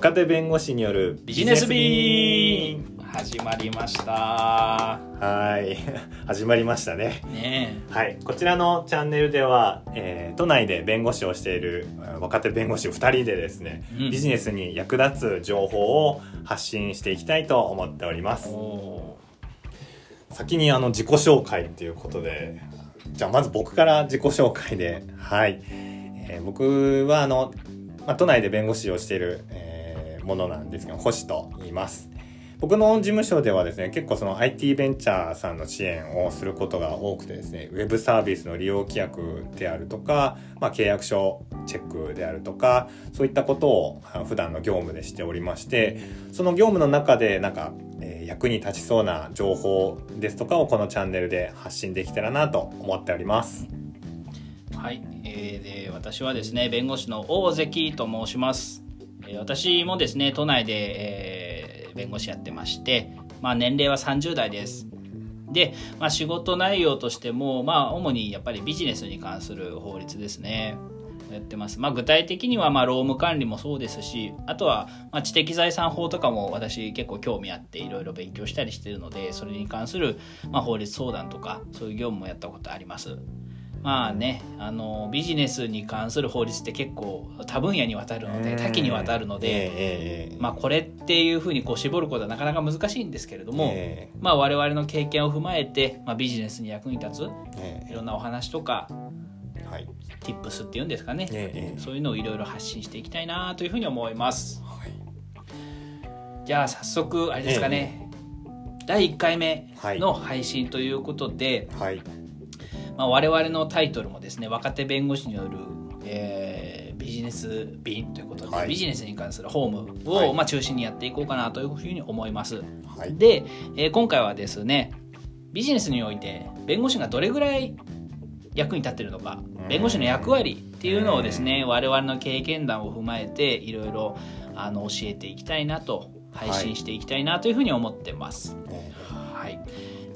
若手弁護士によるビジネスビーン。始まりました。はい。始まりましたね。ねはい。こちらのチャンネルでは、えー都内で弁護士をしているえー若手弁護士2人でですね、うん。ビジネスに役立つ情報を発信していきたいと思っておりまえす。お先にあの自己紹介っていうことでじゃあまず僕から自己紹介で。はい、えー僕はあの、まあ、都内で弁護士をしている、えーものなんですけど星と言います。僕の事務所ではですね結構その IT ベンチャーさんの支援をすることが多くてですねウェブサービスの利用規約であるとか、まあ、契約書チェックであるとかそういったことを普段の業務でしておりましてその業務の中でなんか、え役に立ちそうな情報ですとかをこのチャンネルで発信できたらなと思っております。はい、えーで私はですね弁護士の大関と申します、私もですね都内で、えー弁護士やってまして、まあ、年齢は30代です。で、まあ、仕事内容としても、まあ、主にやっぱりビジネスに関する法律ですね。やってます、まあ、具体的にはまあ労務管理もそうですしあとはま知的財産法とかも私結構興味あっていろいろ勉強したりしてるのでそれに関するま法律相談とかそういう業務もやったことあります。まあねあのビジネスに関する法律って結構多分野にわたるので多岐にわたるので、ええええまあ、これっていうふうにこう絞ることはなかなか難しいんですけれども、えまあ、我々の経験を踏まえて、まあ、ビジネスに役に立えついろんなお話とかえはい。tips っていうんですかね、そういうのをいろいろ発信していきたいなというふうに思います。はい。じゃあ早速あれですかね、第1回目の配信ということで、はいまあ、我々のタイトルもですね若手弁護士による、えービジネス便ということで、はい。ビジネスに関するホームを、はい。まあ、中心にやっていこうかなというふうに思います。はい。で、えー今回はですねビジネスにおいて弁護士がどれぐらい役に立ってるのかうん。弁護士の役割っていうのをですね我々の経験談を踏まえていろいろあの教えていきたいなと配信していきたいなというふうに思ってます。えはい、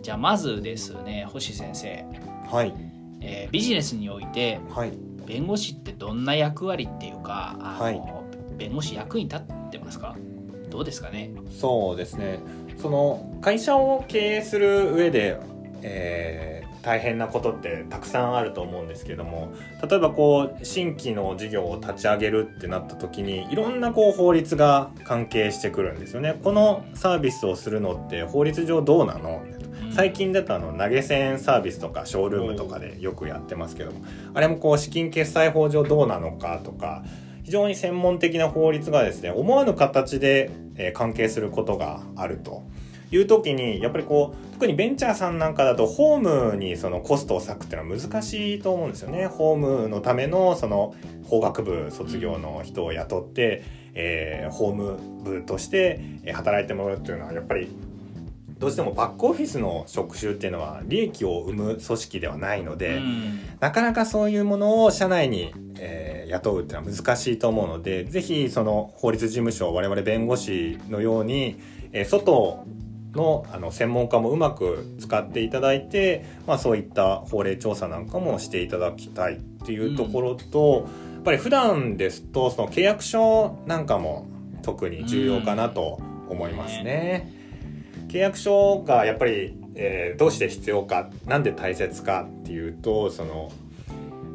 じゃあまずですね星先生、えはい。えービジネスにおいてはい。弁護士ってどんな役割っていうかあの、はい。弁護士役に立ってますか？どうですかね？そうですね。その会社を経営する上で、えー大変なことってたくさんあると思うんですけども例えばこう新規の事業を立ち上げるってなった時にいろんなこう法律が関係してくるんですよね。このサービスをするのって法律上どうなの？最近だとあの投げ銭サービスとかショールームとかでよくやってますけどもあれもこう資金決済法上どうなのかとか非常に専門的な法律がですね思わぬ形で、え関係することがあるという時にやっぱりこう特にベンチャーさんなんかだとホームにそのコストを割くっていうのは難しいと思うんですよね。ホームのためのその法学部卒業の人を雇って、えーホーム部として働いてもらうっていうのはやっぱりどうしてもバックオフィスの職種っていうのは利益を生む組織ではないので、うんなかなかそういうものを社内に、えー雇うっていうのは難しいと思うのでぜひその法律事務所我々弁護士のように、えー外のあの専門家もうまく使っていただいて、まあ、そういった法令調査なんかもしていただきたいっていうところと、やっぱり普段ですとその契約書なんかも特に重要かなと思いますね。契約書がやっぱり、えーどうして必要かなんで大切かっていうとその、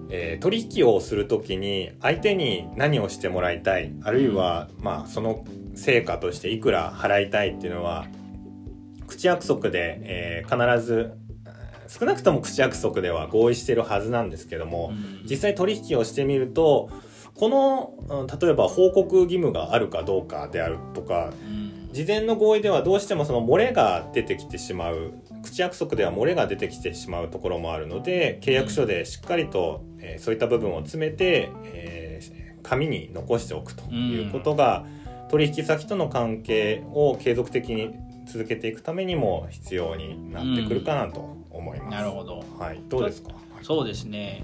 えー取引をする時に相手に何をしてもらいたいあるいは、まあ、その成果としていくら払いたいっていうのは口約束で、えー必ず少なくとも口約束では合意してるはずなんですけども、うん。実際取引をしてみるとこのうん例えば報告義務があるかどうかであるとかうん事前の合意ではどうしてもその漏れが出てきてしまう口約束では漏れが出てきてしまうところもあるので契約書でしっかりと、えーそういった部分を詰めて、えー紙に残しておくということが、取引先との関係を継続的に続けていくためにも必要になってくるかなと思います。なるほど。はい、どうですか、そうですね。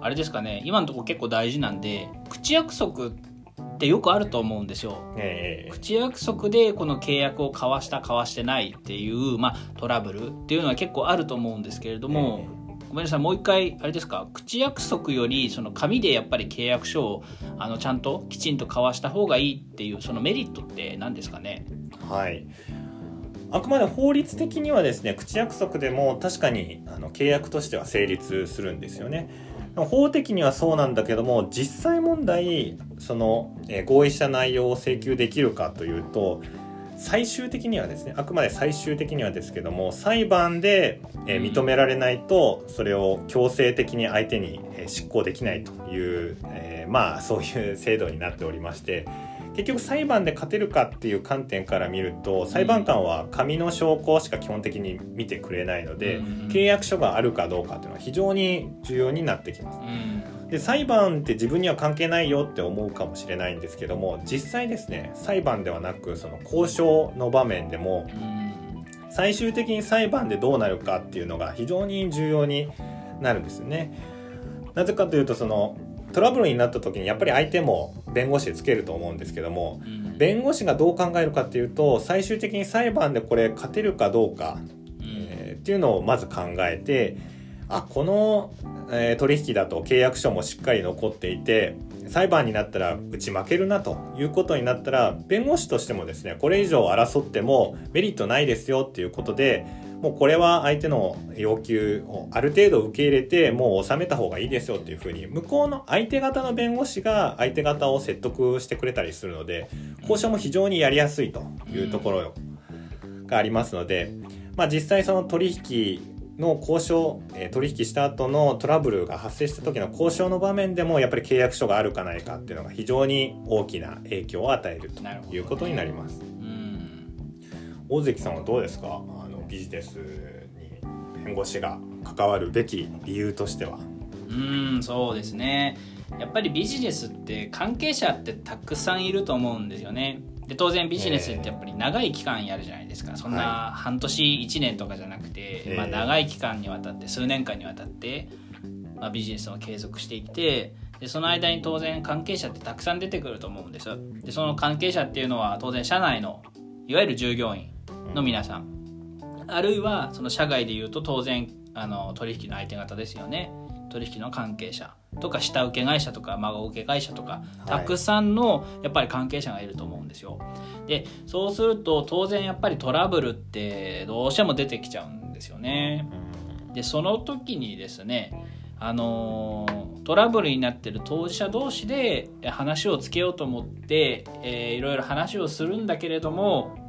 あれですかね。今のところ結構大事なんで口約束ってよくあると思うんですよ。ええ。口約束でこの契約を交わした交わしてないっていう、まあ、トラブルっていうのは結構あると思うんですけれども、ごめんなさいもう一回あれですか？口約束よりその紙でやっぱり契約書をあのちゃんときちんと交わした方がいいっていうそのメリットって何ですかね？はい。あくまで法律的にはですね口約束でも確かにあの契約としては成立するんですよね法的にはそうなんだけども実際問題その、えー、合意した内容を請求できるかというと最終的にはですねあくまで最終的にはですけども裁判で、えー、認められないとそれを強制的に相手に、えー、執行できないという、えー、まあそういう制度になっておりまして結局裁判で勝てるかっていう観点から見ると裁判官は紙の証拠しか基本的に見てくれないので、契約書があるかどうかっていうのは非常に重要になってきます。で裁判って自分には関係ないよって思うかもしれないんですけども実際ですね裁判ではなくその交渉の場面でも最終的に裁判でどうなるかっていうのが非常に重要になるんですよね。なぜかというとそのトラブルになった時にやっぱり相手も弁護士つけると思うんですけども、弁護士がどう考えるかっていうと最終的に裁判でこれ勝てるかどうか、えー、っていうのをまず考えてあこのえー、取引だと契約書もしっかり残っていて裁判になったらうち負けるなということになったら弁護士としてもですねこれ以上争ってもメリットないですよっていうことでもうこれは相手の要求をある程度受け入れてもう収めた方がいいですよっていうふうに向こうの相手方の弁護士が相手方を説得してくれたりするので交渉も非常にやりやすいというところがありますので、まあ、実際その取引の交渉、えー、取引した後のトラブルが発生した時の交渉の場面でもやっぱり契約書があるかないかっていうのが非常に大きな影響を与えるということになります。大関さんはどうですか？ビジネスに弁護士が関わるべき理由としては？うんそうですね。やっぱりビジネスって関係者ってたくさんいると思うんですよね。で当然ビジネスってやっぱり長い期間やるじゃないですか、そんな半年1年とかじゃなくて、まあ、長い期間にわたって数年間にわたって、まあ、ビジネスを継続していってでその間に当然関係者ってたくさん出てくると思うんですでその関係者っていうのは当然社内のいわゆる従業員の皆さん、あるいはその社外でいうと当然あの取引の相手方ですよね取引の関係者とか下請け会社とか孫請け会社とかたくさんのやっぱり関係者がいると思うんですよ。でそうすると当然やっぱりトラブルってどうしても出てきちゃうんですよね。でその時にですねあのトラブルになってる当事者同士で話をつけようと思って、えー、いろいろ話をするんだけれども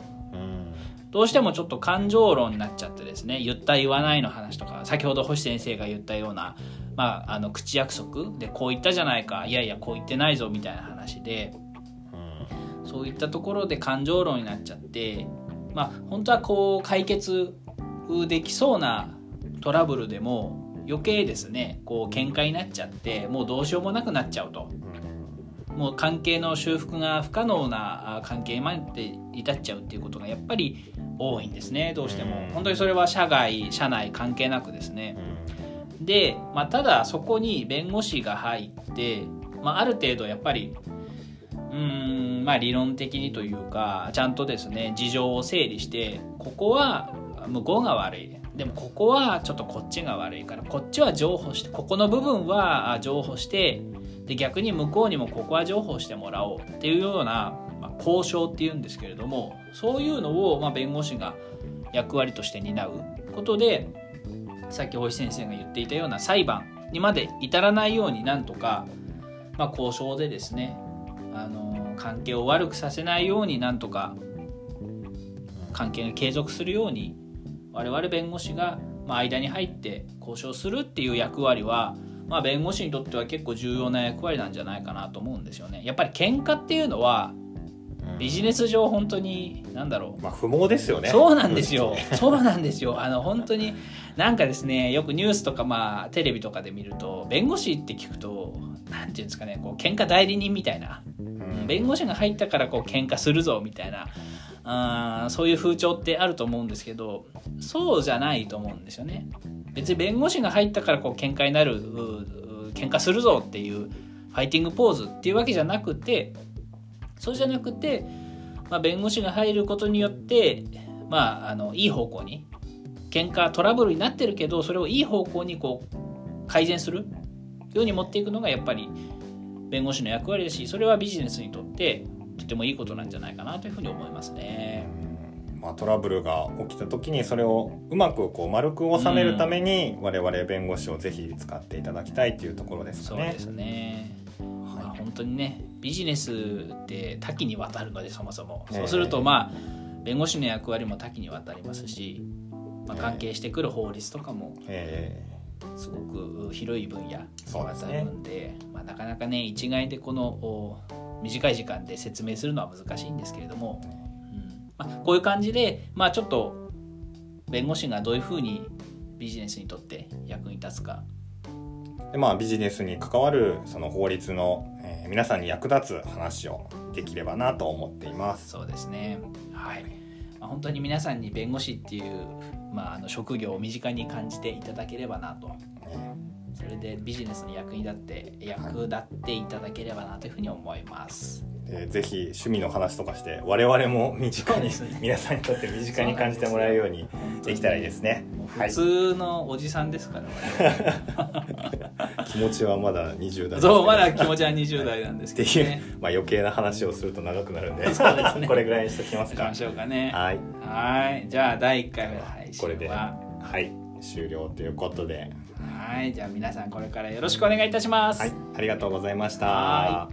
どうしてもちょっと感情論になっちゃってですね言った言わないの話とか先ほど星先生が言ったようなまあ、あの口約束？でこう言ったじゃないかいやいやこう言ってないぞみたいな話で、うん、そういったところで感情論になっちゃってまあ本当はこう解決できそうなトラブルでも余計ですねこう喧嘩になっちゃってもうどうしようもなくなっちゃうと。もう関係の修復が不可能な関係まで至っちゃうっていうことがやっぱり多いんですね。どうしても、本当にそれは社外社内関係なくですね、で、まあ、ただそこに弁護士が入って、まあ、ある程度やっぱりうんまあ理論的にというかちゃんとですね事情を整理してここは向こうが悪い。でもここはちょっとこっちが悪いからこっちは譲歩してここの部分は譲歩してで逆に向こうにもここは譲歩してもらおうっていうような、まあ、交渉っていうんですけれどもそういうのを、まあ、弁護士が役割として担う。ことでさっき星先生が言っていたような裁判にまで至らないようになんとか、まあ、交渉でですねあの関係を悪くさせないようになんとか関係が継続するように我々弁護士が、まあ、間に入って交渉するっていう役割は、まあ、弁護士にとっては結構重要な役割なんじゃないかなと思うんですよね。やっぱり喧嘩っていうのはビジネス上本当に何だろう。まあ不毛ですよね。そうなんですよ。そうなんですよ。あの本当になんかですねよくニュースとかまあテレビとかで見ると弁護士って聞くと何ていうんですかねこう喧嘩代理人みたいな、うん、弁護士が入ったからこう喧嘩するぞみたいなあそういう風潮ってあると思うんですけどそうじゃないと思うんですよね。別に弁護士が入ったからこう喧嘩になる喧嘩するぞっていうファイティングポーズっていうわけじゃなくてそうじゃなくて、まあ、弁護士が入ることによって、まあ、あのいい方向に喧嘩トラブルになってるけどそれをいい方向にこう改善するように持っていくのがやっぱり弁護士の役割だしそれはビジネスにとっててもいいことなんじゃないかなというふうに思いますね。まあ、トラブルが起きた時にそれをうまくこう丸く収めるために我々弁護士をぜひ使っていただきたいというところですかね。そうですね、まあ、本当にねビジネスって多岐にわたるのでそもそも、そうするとまあ弁護士の役割も多岐にわたりますし、まあ、関係してくる法律とかもすごく広い分野にわたるんで、ね、まあ、なかなかね一概でこの短い時間で説明するのは難しいんですけれども、まあ、こういう感じで、まあ、ちょっと弁護士がどういうふうにビジネスにとって役に立つか。でまあビジネスに関わるその法律の、えー、皆さんに役立つ話をできればなと思っています。そうですね。はい、まあ、本当に皆さんに弁護士っていう、まあ、あの職業を身近に感じていただければなと、それでビジネスに役に立って役立っていただければなというふうに思います、えー、ぜひ趣味の話とかして我々も身近に、ね、皆さんにとって身近に感じてもらえるようにできたらいいですね。普通のおじさんですから、気持ちはまだ20代そうまだ気持ちは20代なんですけど、ね、まあ余計な話をすると長くなるんでね、これぐらいにしときますか。しましょうかね。はい。はい。じゃあ第1回目の配信これではい。終了ということで。はいじゃあ皆さんこれからよろしくお願いいたします。はいありがとうございました。